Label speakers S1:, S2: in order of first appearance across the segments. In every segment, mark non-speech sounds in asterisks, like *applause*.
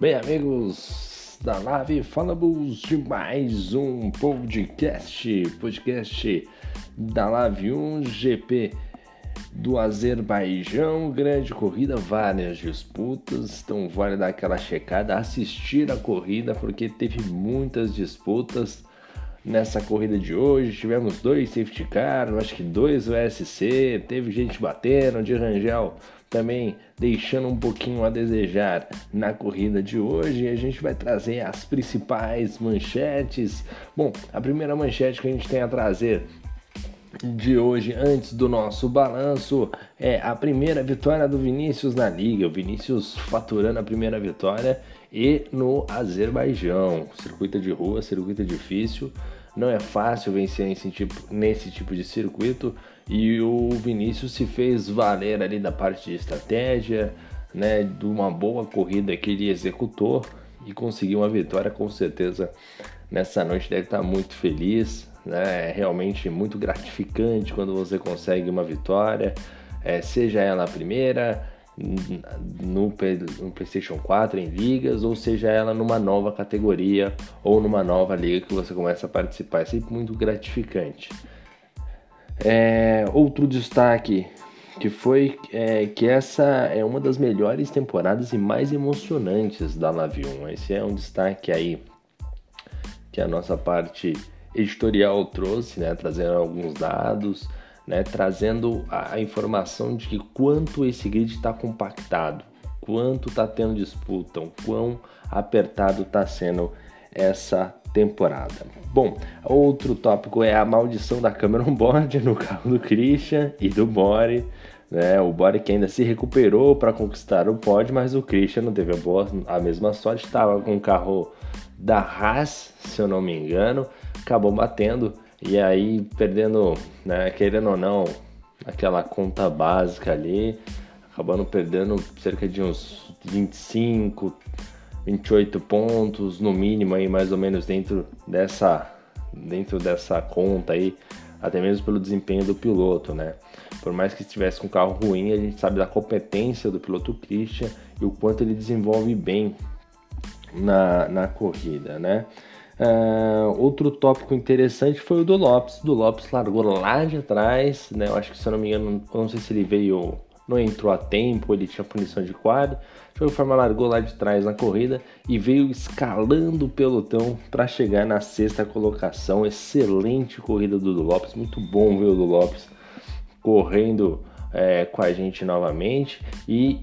S1: Bem, amigos da live, falamos de mais um podcast, podcast da Live 1 GP do Azerbaijão, grande corrida, várias disputas, então vale dar aquela checada, assistir a corrida porque teve muitas disputas nessa corrida de hoje. Tivemos dois safety car, acho que dois USC, teve gente batendo, de Rangel também deixando um pouquinho a desejar na corrida de hoje. A gente vai trazer as principais manchetes. Bom, a primeira manchete que a gente tem a trazer de hoje, antes do nosso balanço, é a primeira vitória do Vinícius na liga. O Vinícius faturando a primeira vitória e no Azerbaijão. Circuito de rua, circuito difícil. Não é fácil vencer nesse tipo, nesse tipo de circuito e o Vinícius se fez valer ali da parte de estratégia, né, de uma boa corrida que ele executou e conseguiu uma vitória com certeza nessa noite deve estar muito feliz, né? É realmente muito gratificante quando você consegue uma vitória, é, seja ela a primeira, no, no PlayStation 4 em ligas, ou seja ela numa nova categoria ou numa nova liga que você começa a participar. É sempre muito gratificante. É, outro destaque que foi é, que essa é uma das melhores temporadas e mais emocionantes da Live 1. Esse é um destaque aí que a nossa parte editorial trouxe, né, trazendo alguns dados né, trazendo a, a informação de que quanto esse grid está compactado, quanto está tendo disputa, o quão apertado está sendo essa temporada. Bom, outro tópico é a maldição da Cameron Board no carro do Christian e do Bore. Né? O Bore que ainda se recuperou para conquistar o pódio, mas o Christian não teve a, boa, a mesma sorte, estava com o carro da Haas, se eu não me engano, acabou batendo e aí, perdendo, né, querendo ou não, aquela conta básica ali, acabando perdendo cerca de uns 25, 28 pontos no mínimo aí mais ou menos dentro dessa dentro dessa conta aí, até mesmo pelo desempenho do piloto, né? Por mais que estivesse com um carro ruim, a gente sabe da competência do piloto Christian e o quanto ele desenvolve bem na, na corrida, né? Uh, outro tópico interessante foi o do Lopes. Do Lopes largou lá de trás, né? Eu acho que se eu não me engano, não sei se ele veio, não entrou a tempo, ele tinha punição de quadro. De qualquer forma, largou lá de trás na corrida e veio escalando o pelotão para chegar na sexta colocação. Excelente corrida do, do Lopes, muito bom ver o do Lopes correndo é, com a gente novamente e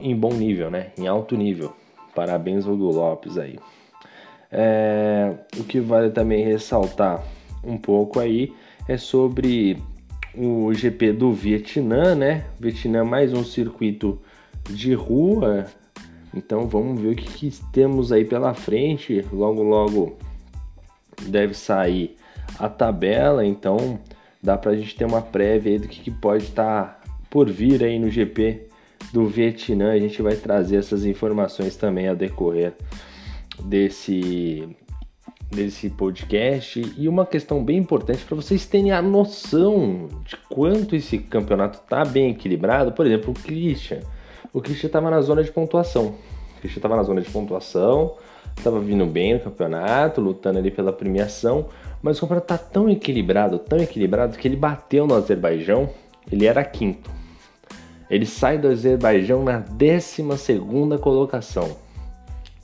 S1: em, bom nível, né? Em alto nível. Parabéns ao do Lopes aí. É, o que vale também ressaltar um pouco aí é sobre o GP do Vietnã, né? Vietnã mais um circuito de rua. Então vamos ver o que, que temos aí pela frente. Logo, logo deve sair a tabela. Então dá para a gente ter uma prévia aí do que, que pode estar tá por vir aí no GP do Vietnã. A gente vai trazer essas informações também a decorrer desse desse podcast e uma questão bem importante para vocês terem a noção de quanto esse campeonato está bem equilibrado. Por exemplo, o Christian. O Christian estava na zona de pontuação. O Christian estava na zona de pontuação, estava vindo bem no campeonato, lutando ali pela premiação, mas o campeonato está tão equilibrado, tão equilibrado que ele bateu no Azerbaijão. Ele era quinto. Ele sai do Azerbaijão na 12 segunda colocação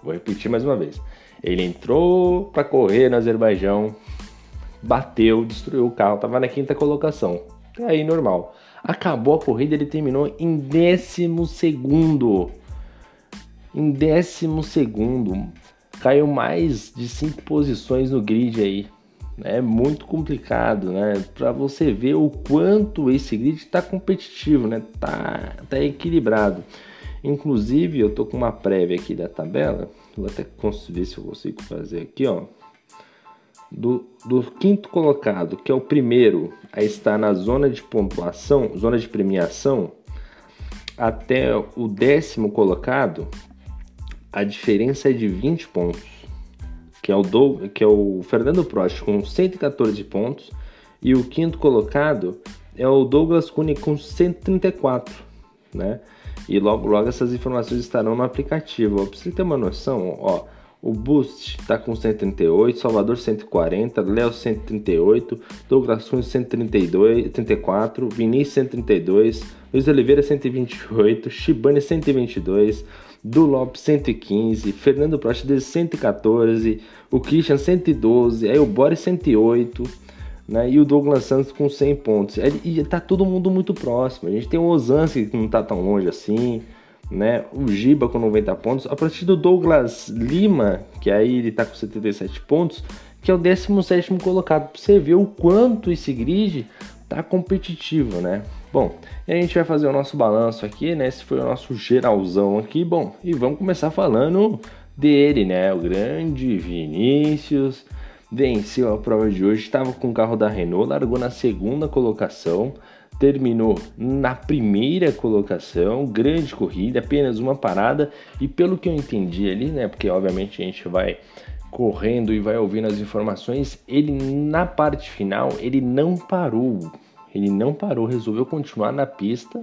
S1: Vou repetir mais uma vez. Ele entrou para correr no Azerbaijão, bateu, destruiu o carro, estava na quinta colocação. Aí normal. Acabou a corrida, ele terminou em décimo segundo. Em décimo segundo. Caiu mais de cinco posições no grid aí. É muito complicado, né? Para você ver o quanto esse grid está competitivo, né? Tá, tá equilibrado. Inclusive, eu tô com uma prévia aqui da tabela. Vou até ver se eu consigo fazer aqui, ó. Do, do quinto colocado, que é o primeiro a estar na zona de pontuação, zona de premiação, até o décimo colocado, a diferença é de 20 pontos. Que é o, do, que é o Fernando Prost com 114 pontos. E o quinto colocado é o Douglas Cunha com 134, né? E logo logo essas informações estarão no aplicativo. Para você ter uma noção, ó, o Boost está com 138, Salvador 140, Léo 138, Douglas Cunha 132, 34, Vinícius 132, Luiz Oliveira 128, Shibane 122, Du Lopes 115, Fernando Prost 114, o Christian 112, aí o Boris 108, né? E o Douglas Santos com 100 pontos. E tá todo mundo muito próximo. A gente tem o Osansky que não tá tão longe assim né? O Giba com 90 pontos. A partir do Douglas Lima, que aí ele tá com 77 pontos, que é o 17 colocado. Pra você ver o quanto esse grid tá competitivo, né? Bom, a gente vai fazer o nosso balanço aqui, né? Esse foi o nosso geralzão aqui. Bom, e vamos começar falando dele, né? O grande Vinícius venceu a prova de hoje, estava com o carro da Renault, largou na segunda colocação terminou na primeira colocação, grande corrida, apenas uma parada e pelo que eu entendi ali, né, porque obviamente a gente vai correndo e vai ouvindo as informações, ele na parte final, ele não parou. Ele não parou, resolveu continuar na pista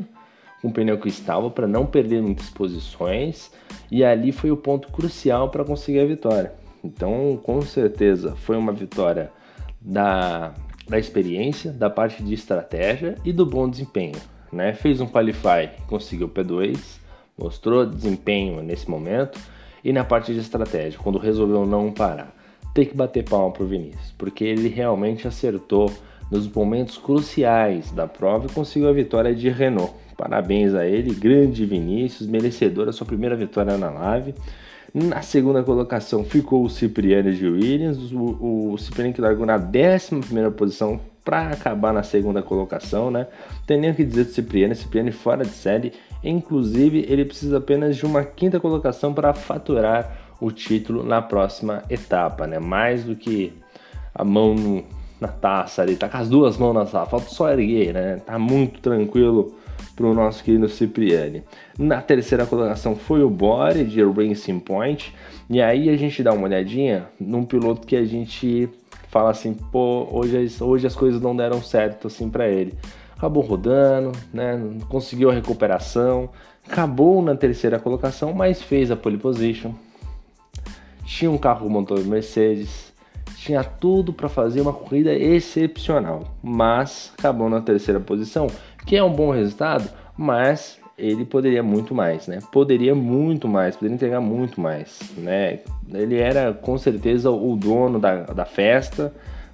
S1: com o pneu que estava para não perder muitas posições e ali foi o ponto crucial para conseguir a vitória. Então, com certeza, foi uma vitória da da experiência, da parte de estratégia e do bom desempenho. Né? Fez um qualify, conseguiu P2, mostrou desempenho nesse momento e na parte de estratégia, quando resolveu não parar. Tem que bater palma pro Vinícius, porque ele realmente acertou nos momentos cruciais da prova e conseguiu a vitória de Renault. Parabéns a ele, grande Vinícius, merecedor da sua primeira vitória na live. Na segunda colocação ficou o Cipriano de Williams, o, o Cipriano que largou na 11 posição para acabar na segunda colocação, né? Tem nem o que dizer do Cipriano, Cipriano fora de série, inclusive ele precisa apenas de uma quinta colocação para faturar o título na próxima etapa, né? Mais do que a mão no, na taça ali, tá com as duas mãos na taça, falta só erguer, né? Tá muito tranquilo para o nosso querido Cipriani. Na terceira colocação foi o Bore de Racing Point. E aí a gente dá uma olhadinha num piloto que a gente fala assim, pô, hoje, hoje as coisas não deram certo assim para ele. Acabou rodando, né? Conseguiu a recuperação, acabou na terceira colocação, mas fez a pole position. Tinha um carro motor Mercedes, tinha tudo para fazer uma corrida excepcional, mas acabou na terceira posição que é um bom resultado, mas ele poderia muito mais, né? Poderia muito mais, poderia entregar muito mais, né? Ele era com certeza o dono da, da festa,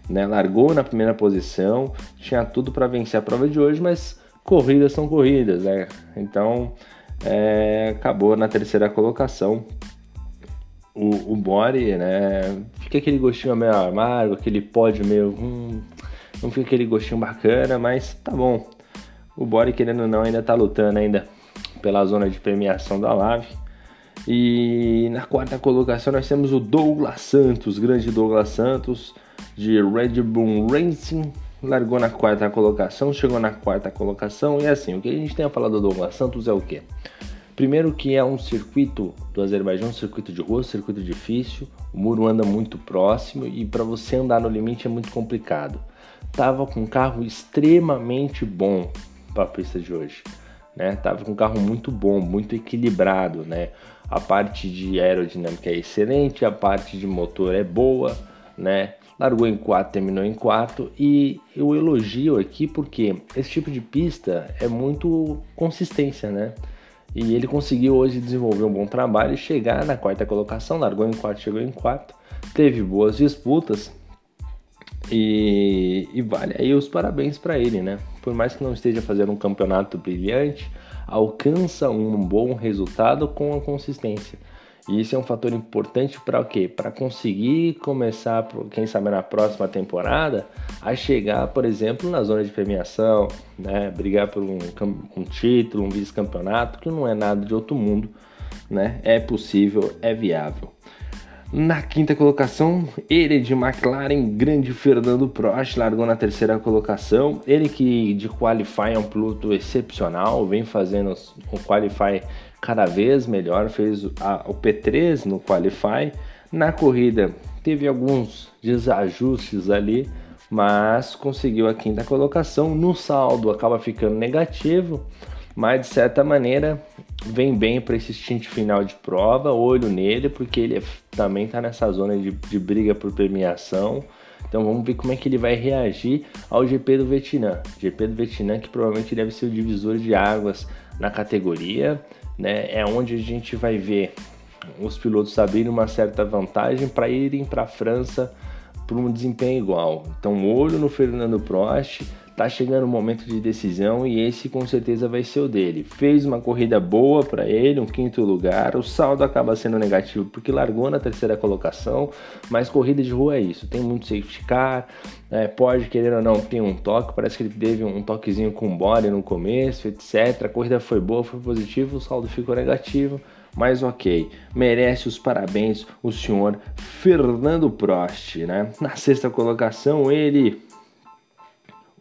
S1: né? Largou na primeira posição, tinha tudo para vencer a prova de hoje, mas corridas são corridas, né? Então é, acabou na terceira colocação. O, o Bore, né? Fica aquele gostinho meio amargo, aquele pódio meio. Hum, não fica aquele gostinho bacana, mas tá bom o Bore, querendo ou não, ainda está lutando ainda pela zona de premiação da Lave. E na quarta colocação nós temos o Douglas Santos, grande Douglas Santos, de Red Bull Racing. Largou na quarta colocação, chegou na quarta colocação. E assim, o que a gente tem a falar do Douglas Santos é o que? Primeiro que é um circuito do Azerbaijão, um circuito de rua, um circuito difícil, o muro anda muito próximo e para você andar no limite é muito complicado. Tava com um carro extremamente bom, para a pista de hoje. Né? Tava com um carro muito bom, muito equilibrado, né? A parte de aerodinâmica é excelente, a parte de motor é boa, né? Largou em quarto, terminou em quarto e eu elogio aqui porque esse tipo de pista é muito consistência, né? E ele conseguiu hoje desenvolver um bom trabalho e chegar na quarta colocação, largou em quarto, chegou em quarto, teve boas disputas, e, e, vale aí os parabéns para ele, né? Por mais que não esteja fazendo um campeonato brilhante, alcança um bom resultado com a consistência. E isso é um fator importante para o quê? Para conseguir começar, quem sabe na próxima temporada, a chegar, por exemplo, na zona de premiação, né? Brigar por um, um título, um vice-campeonato, que não é nada de outro mundo, né? É possível, é viável. Na quinta colocação, ele de McLaren, grande Fernando Prost, largou na terceira colocação. Ele que de Qualify é um piloto excepcional, vem fazendo o Qualify cada vez melhor, fez a, o P3 no Qualify. Na corrida teve alguns desajustes ali, mas conseguiu a quinta colocação. No saldo acaba ficando negativo, mas de certa maneira vem bem para esse stint final de prova, olho nele, porque ele é, também está nessa zona de, de, briga por premiação. Então vamos ver como é que ele vai reagir ao GP do Vietnã. GP do Vietnã que provavelmente deve ser o divisor de águas na categoria, né? É onde a gente vai ver os pilotos abrirem uma certa vantagem para irem para a França por um desempenho igual. Então olho no Fernando Prost tá chegando o momento de decisão e esse com certeza vai ser o dele. Fez uma corrida boa para ele, um quinto lugar. O saldo acaba sendo negativo porque largou na terceira colocação, mas corrida de rua é isso. Tem muito safety car, é, pode querer ou não ter um toque. Parece que ele teve um toquezinho com body no começo, etc. A corrida foi boa, foi positivo, o saldo ficou negativo. Mas ok, merece os parabéns o senhor Fernando Prost, né? Na sexta colocação, ele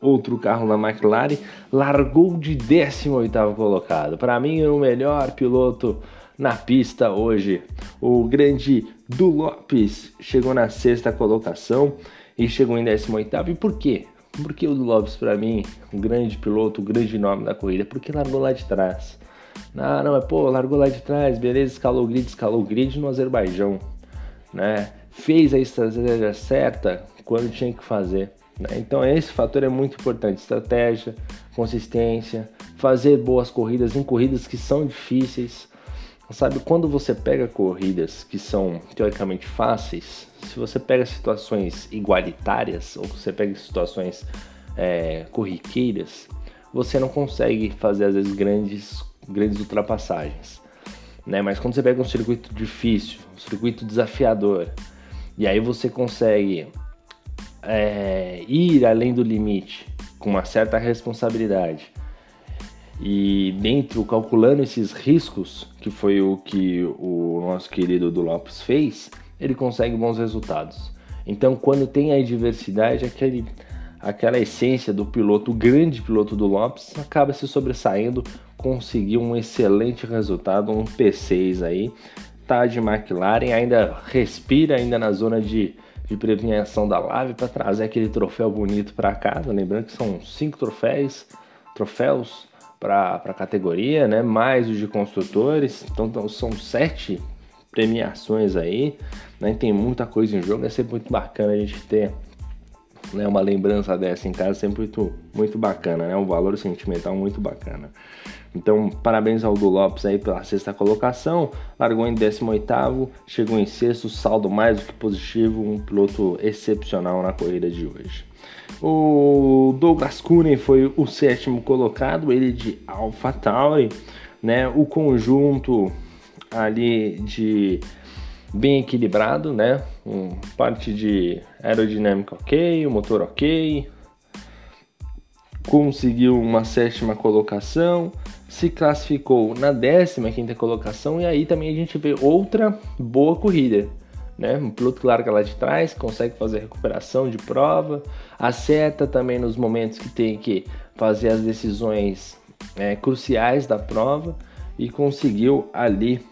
S1: outro carro da McLaren, largou de 18º colocado. Para mim, o melhor piloto na pista hoje. O grande Du Lopes chegou na sexta colocação e chegou em 18º. E por quê? Porque o Du Lopes, para mim, um grande piloto, um grande nome da corrida, porque largou lá de trás. Não, não, é pô, largou lá de trás, beleza, escalou o grid, escalou o grid no Azerbaijão, né? Fez a estratégia certa quando tinha que fazer. Né? Então esse fator é muito importante, estratégia, consistência, fazer boas corridas em corridas que são difíceis. Sabe, quando você pega corridas que são teoricamente fáceis, se você pega situações igualitárias ou você pega situações é, corriqueiras, você não consegue fazer às vezes grandes, grandes ultrapassagens. Né? Mas quando você pega um circuito difícil, um circuito desafiador, e aí você consegue é, ir além do limite com uma certa responsabilidade e dentro calculando esses riscos, que foi o que o nosso querido do Lopes fez, ele consegue bons resultados. Então, quando tem a diversidade, aquele, aquela essência do piloto, o grande piloto do Lopes, acaba se sobressaindo, conseguiu um excelente resultado, um P6 aí, tá de McLaren, ainda respira ainda na zona de de premiação da Live para trazer aquele troféu bonito para casa. Lembrando que são cinco troféus, troféus para a categoria, né? Mais os de construtores. Então, então são sete premiações aí. Né? Tem muita coisa em jogo. É sempre muito bacana a gente ter né, uma lembrança dessa em casa. Sempre muito, muito bacana, né? Um valor sentimental muito bacana. Então, parabéns ao do Lopes aí pela sexta colocação. Largou em 18º, chegou em sexto, saldo mais do que positivo, um piloto excepcional na corrida de hoje. O Douglas Coonen foi o sétimo colocado, ele de AlphaTauri, né? O conjunto ali de bem equilibrado, né? Um, parte de aerodinâmica ok, o motor ok, conseguiu uma sétima colocação, se classificou na 15 colocação e aí também a gente vê outra boa corrida. Né? Um piloto que larga lá de trás, consegue fazer recuperação de prova, acerta também nos momentos que tem que fazer as decisões é, cruciais da prova e conseguiu ali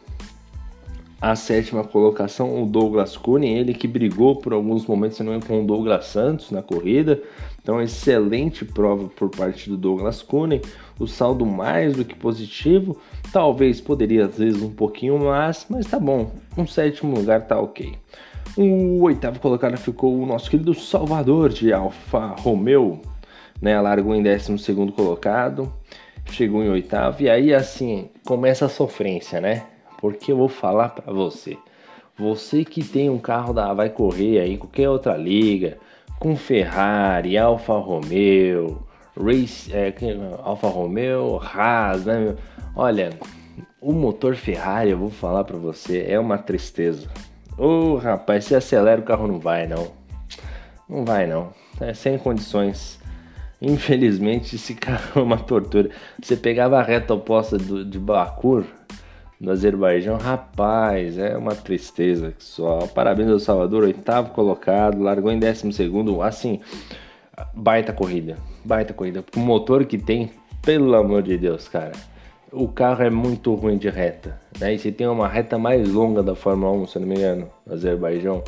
S1: a sétima colocação, o Douglas Cunha, ele que brigou por alguns momentos também com o Douglas Santos na corrida, então, excelente prova por parte do Douglas Cunha. O saldo mais do que positivo. Talvez poderia, às vezes, um pouquinho mais, mas tá bom. Um sétimo lugar tá ok. O oitavo colocado ficou o nosso querido Salvador de Alfa Romeo, né? Largou em décimo segundo colocado, chegou em oitavo. E aí, assim, começa a sofrência, né? Porque eu vou falar para você. Você que tem um carro da vai correr aí qualquer outra liga, com Ferrari, Alfa Romeo, Race, é, Alfa Romeo, Haas, né? Olha, o motor Ferrari, eu vou falar para você, é uma tristeza. Ô oh, rapaz, se acelera o carro não vai não. Não vai não. É sem condições. Infelizmente esse *laughs* carro é uma tortura. Você pegava a reta oposta do, de Bakur, no Azerbaijão, rapaz, é uma tristeza só. Parabéns ao Salvador, oitavo colocado, largou em décimo segundo, assim, baita corrida, baita corrida. O motor que tem, pelo amor de Deus, cara, o carro é muito ruim de reta, né? E se tem uma reta mais longa da Fórmula 1, se não me engano, no Azerbaijão,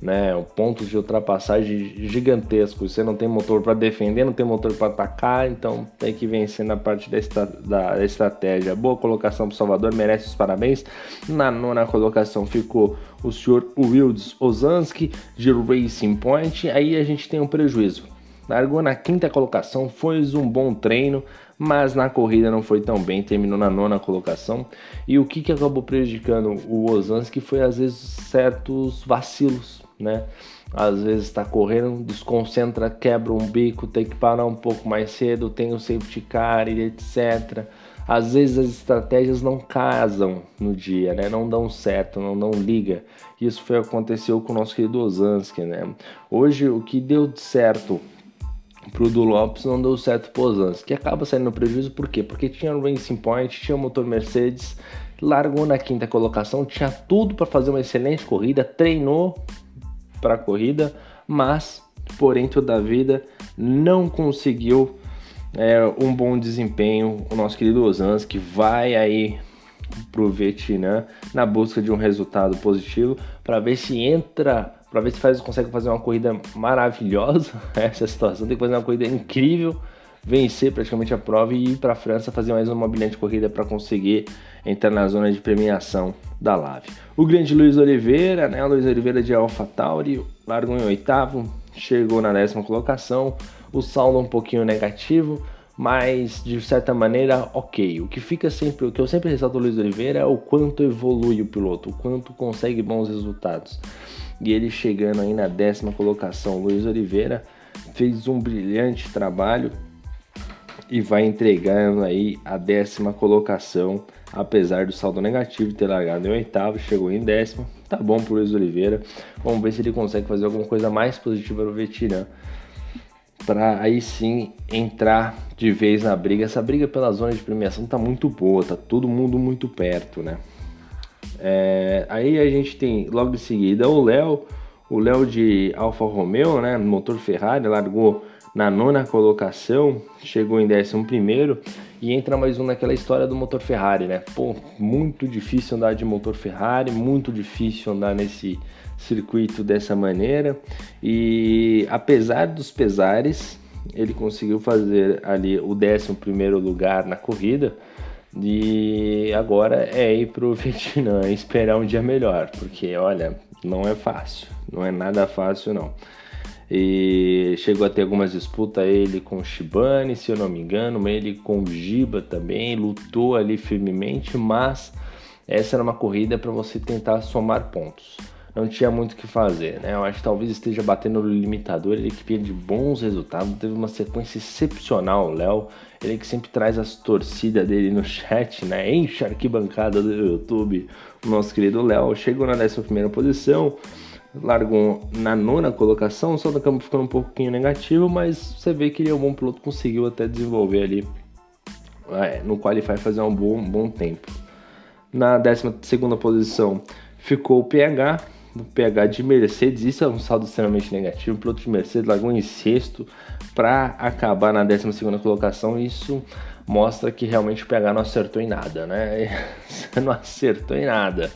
S1: né? Pontos de ultrapassagem gigantescos. Você não tem motor para defender, não tem motor para atacar, então tem que vencer na parte da, estra da estratégia. Boa colocação para Salvador, merece os parabéns. Na nona colocação ficou o senhor Wilds Ozanski de Racing Point. Aí a gente tem um prejuízo. Largou na quinta colocação, foi um bom treino, mas na corrida não foi tão bem, terminou na nona colocação. E o que, que acabou prejudicando o Ozanski foi às vezes certos vacilos né? Às vezes está correndo, desconcentra, quebra um bico, tem que parar um pouco mais cedo, tem o safety car e etc. Às vezes as estratégias não casam no dia, né? Não dão certo, não dão liga. Isso foi aconteceu com o nosso querido Osansky, né? Hoje o que deu certo pro do Lopes não deu certo pro Osansky, que acaba saindo no prejuízo por quê? Porque tinha o Racing Point, tinha o motor Mercedes, largou na quinta colocação, tinha tudo para fazer uma excelente corrida, treinou para a corrida, mas, porém, toda a vida não conseguiu é, um bom desempenho. O nosso querido Osans, que vai aí para o Vietnã na busca de um resultado positivo para ver se entra, para ver se faz, consegue fazer uma corrida maravilhosa. *laughs* Essa situação tem que fazer uma corrida incrível, vencer praticamente a prova e ir para a França fazer mais uma brilhante corrida para conseguir entrar na zona de premiação da Lave. O grande Luiz Oliveira, né? Luiz Oliveira de AlphaTauri, largou em oitavo, chegou na décima colocação. O saldo um pouquinho negativo, mas de certa maneira, ok. O que fica sempre, o que eu sempre ressalto do Luiz Oliveira é o quanto evolui o piloto, o quanto consegue bons resultados. E ele chegando aí na décima colocação, Luiz Oliveira fez um brilhante trabalho e vai entregando aí a décima colocação apesar do saldo negativo ter largado em oitavo, chegou em décimo. Tá bom pro Luiz Oliveira. Vamos ver se ele consegue fazer alguma coisa mais positiva no Vetirã. Para aí sim entrar de vez na briga. Essa briga pela zona de premiação tá muito boa, tá todo mundo muito perto, né? É, aí a gente tem logo em seguida o Léo, o Léo de Alfa Romeo, né? Motor Ferrari, largou na nona colocação, chegou em décimo primeiro e entra mais um naquela história do motor Ferrari, né? Pô, muito difícil andar de motor Ferrari, muito difícil andar nesse circuito dessa maneira e apesar dos pesares, ele conseguiu fazer ali o décimo primeiro lugar na corrida e agora é ir pro *laughs* Vietnã esperar um dia melhor, porque olha, não é fácil, não é nada fácil não e chegou a ter algumas disputas ele com Shibane, se eu não me engano, ele com Giba também, lutou ali firmemente, mas essa era uma corrida para você tentar somar pontos. Não tinha muito o que fazer, né? Eu acho que talvez esteja batendo no limitador, ele que vinha de bons resultados, teve uma sequência excepcional, Léo. Ele que sempre traz as torcidas dele no chat, né? Enche a arquibancada do YouTube. O nosso querido Léo chegou na 11 primeira posição largou na nona colocação, o saldo campo ficando um pouquinho negativo, mas você vê que ele é um bom piloto, conseguiu até desenvolver ali é, no Qualify fazer um bom, bom tempo. Na 12 segunda posição ficou o PH, o PH de Mercedes, isso é um saldo extremamente negativo, o piloto de Mercedes largou em sexto para acabar na 12 segunda colocação, isso mostra que realmente o PH não acertou em nada, né? *laughs* Não acertou em nada.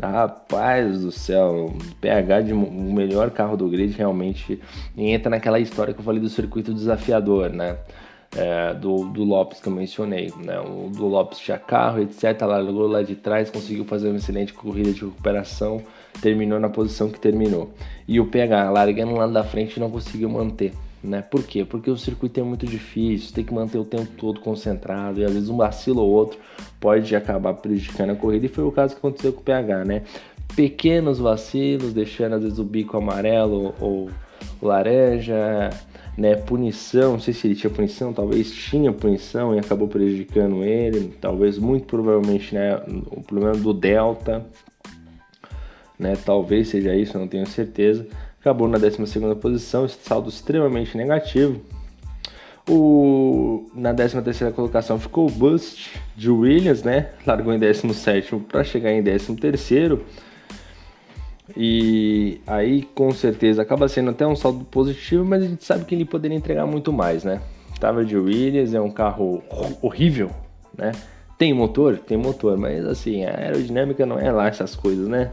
S1: Rapaz do céu, PH de o melhor carro do grid realmente entra naquela história que eu falei do circuito desafiador, né? É, do, do Lopes que eu mencionei, né? O do Lopes tinha carro, etc. Largou lá de trás, conseguiu fazer uma excelente corrida de recuperação, terminou na posição que terminou. E o PH largando lá da frente não conseguiu manter. Né? Por quê? Porque o circuito é muito difícil, tem que manter o tempo todo concentrado e às vezes um vacilo ou outro pode acabar prejudicando a corrida e foi o caso que aconteceu com o PH, né? Pequenos vacilos, deixando às vezes o bico amarelo ou laranja, né? Punição, não sei se ele tinha punição, talvez tinha punição e acabou prejudicando ele, talvez muito provavelmente, né? O problema do delta, né? Talvez seja isso, não tenho certeza acabou na 12 posição, saldo extremamente negativo. O, na 13 colocação ficou o Bust de Williams, né? Largou em 17 para chegar em 13. E aí, com certeza, acaba sendo até um saldo positivo, mas a gente sabe que ele poderia entregar muito mais, né? Tava de Williams, é um carro horrível, né? Tem motor? Tem motor, mas assim, a aerodinâmica não é lá essas coisas, né?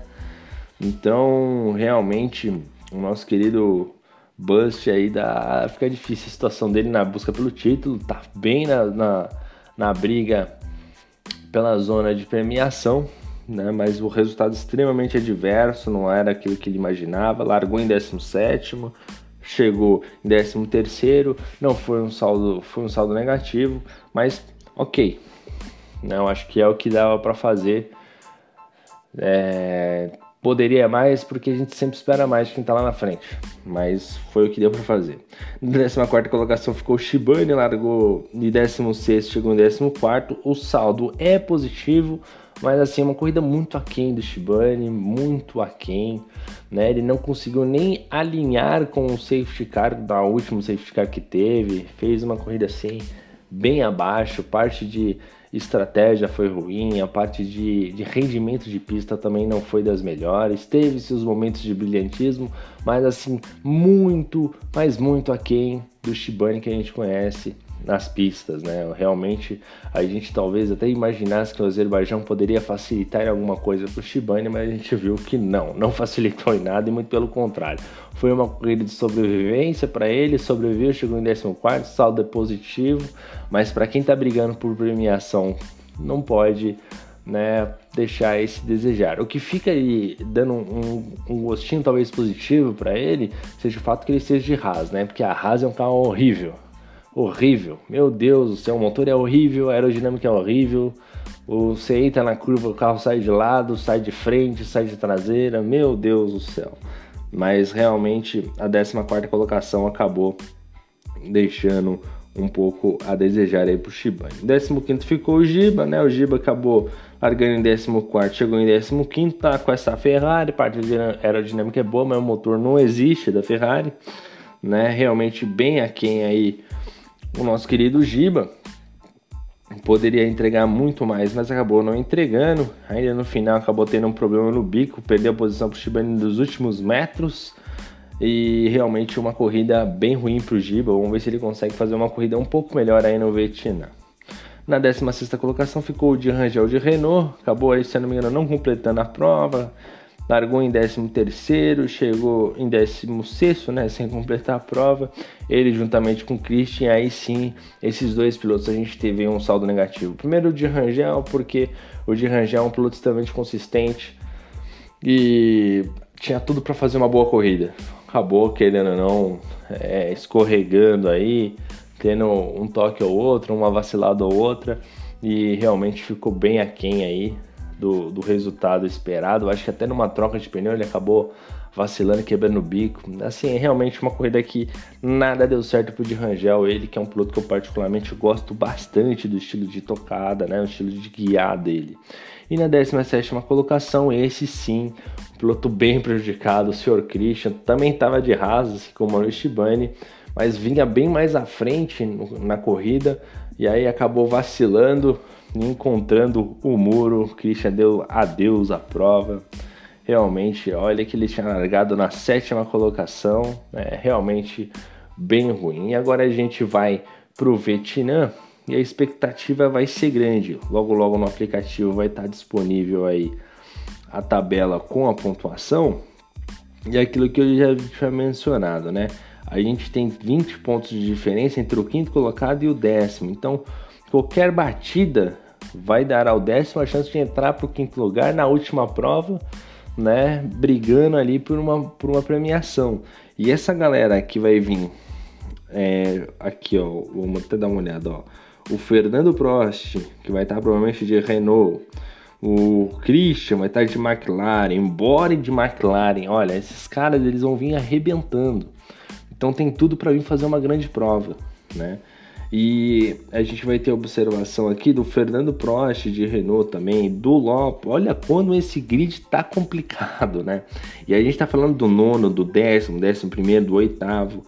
S1: Então, realmente, o nosso querido Bust aí dá, fica difícil a situação dele na busca pelo título, tá bem na, na, na briga pela zona de premiação, né? mas o resultado extremamente adverso, não era aquilo que ele imaginava, largou em 17 chegou em 13 não foi um saldo, foi um saldo negativo, mas ok, né? eu acho que é o que dava para fazer. É, Poderia mais porque a gente sempre espera mais de quem tá lá na frente, mas foi o que deu para fazer. Na 14 colocação ficou Shibane, largou de 16, chegou em 14. O saldo é positivo, mas assim, é uma corrida muito aquém do Shibane, muito aquém. Né? Ele não conseguiu nem alinhar com o safety car da última safety car que teve, fez uma corrida assim bem abaixo, parte de estratégia foi ruim, a parte de, de rendimento de pista também não foi das melhores. Teve seus momentos de brilhantismo, mas assim, muito, mas muito aquém do Shibane que a gente conhece nas pistas, né? Realmente a gente talvez até imaginasse que o Azerbaijão poderia facilitar alguma coisa para o Shibane, mas a gente viu que não, *laughs* não facilitou em nada e muito pelo contrário. Foi uma corrida de sobrevivência para ele, sobreviveu, chegou em 14, saldo é positivo, mas para quem está brigando por premiação não pode né, deixar esse desejar. O que fica aí dando um, um gostinho talvez positivo para ele seja o fato que ele seja de Haas, né? Porque a Haas é um carro horrível horrível. Meu Deus do céu, o motor é horrível, a aerodinâmica é horrível. Você entra na curva, o carro sai de lado, sai de frente, sai de traseira. Meu Deus do céu. Mas realmente a 14 colocação acabou deixando um pouco a desejar aí pro Shibane. 15 ficou o Giba, né? O Giba acabou largando em 14, chegou em 15, tá com essa Ferrari, parte aerodinâmica é boa, mas o motor não existe da Ferrari, né? Realmente bem aquém aí o nosso querido Giba poderia entregar muito mais, mas acabou não entregando. Ainda no final acabou tendo um problema no bico, perdeu a posição para o Shibane nos últimos metros. E realmente uma corrida bem ruim para o Giba. Vamos ver se ele consegue fazer uma corrida um pouco melhor aí no Vietnã. Na 16 colocação ficou o de Rangel de Renault, acabou aí, se não me engano, não completando a prova, largou em 13º, chegou em 16º, né, sem completar a prova. Ele juntamente com o Christian, aí sim, esses dois pilotos a gente teve um saldo negativo. Primeiro o de Rangel, porque o de Rangel é um piloto extremamente consistente e tinha tudo para fazer uma boa corrida. Acabou, querendo ou não, é, escorregando aí, tendo um toque ou outro, uma vacilada ou outra, e realmente ficou bem aquém aí do, do resultado esperado. Acho que até numa troca de pneu ele acabou vacilando, quebrando o bico. Assim, é realmente uma corrida que nada deu certo pro de Rangel, ele que é um piloto que eu particularmente gosto bastante do estilo de tocada, né, o estilo de guiar dele. E na 17 colocação, esse sim, um piloto bem prejudicado, o Sr. Christian, também estava de rasa, assim como o Manu Shibane, mas vinha bem mais à frente na corrida e aí acabou vacilando, encontrando o muro. Christian deu adeus à prova. Realmente, olha que ele tinha largado na sétima colocação, é realmente bem ruim. E agora a gente vai para o Vietnã e a expectativa vai ser grande. Logo, logo no aplicativo vai estar disponível aí a tabela com a pontuação e aquilo que eu já tinha mencionado, né? A gente tem 20 pontos de diferença entre o quinto colocado e o décimo. Então, Qualquer batida vai dar ao décimo a chance de entrar para o quinto lugar na última prova, né? Brigando ali por uma, por uma premiação. E essa galera que vai vir é, aqui, ó, vamos até dar uma olhada, ó. O Fernando Prost, que vai estar provavelmente de Renault. O Christian vai estar de McLaren, Bore de McLaren. Olha, esses caras eles vão vir arrebentando. Então tem tudo para vir fazer uma grande prova, né? E a gente vai ter observação aqui do Fernando Prost de Renault também, do Lopes. Olha quando esse grid tá complicado, né? E a gente tá falando do nono, do décimo, décimo primeiro, do oitavo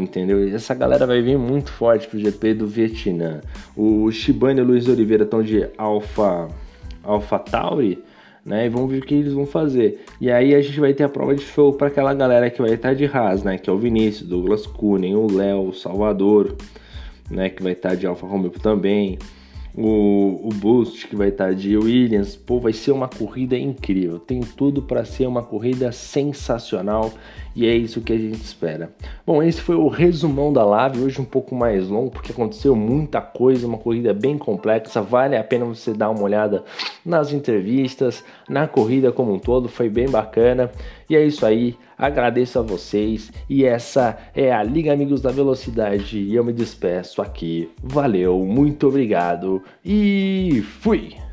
S1: entendeu? Essa galera vai vir muito forte pro GP do Vietnã. O Shibane e o Luiz Oliveira estão de Alpha, Alpha Tauri, né? E vamos ver o que eles vão fazer. E aí a gente vai ter a prova de show para aquela galera que vai estar de Haas, né? Que é o Vinícius, Douglas Kunen, o Léo, o Salvador né, que vai estar de Alfa Romeo também. o, o boost que vai estar de Williams, pô, vai ser uma corrida incrível. Tem tudo para ser uma corrida sensacional e é isso que a gente espera. Bom, esse foi o resumão da live, hoje um pouco mais longo porque aconteceu muita coisa, uma corrida bem complexa. Vale a pena você dar uma olhada nas entrevistas, na corrida como um todo, foi bem bacana. E é isso aí, agradeço a vocês e essa é a Liga Amigos da Velocidade e eu me despeço aqui. Valeu, muito obrigado e fui!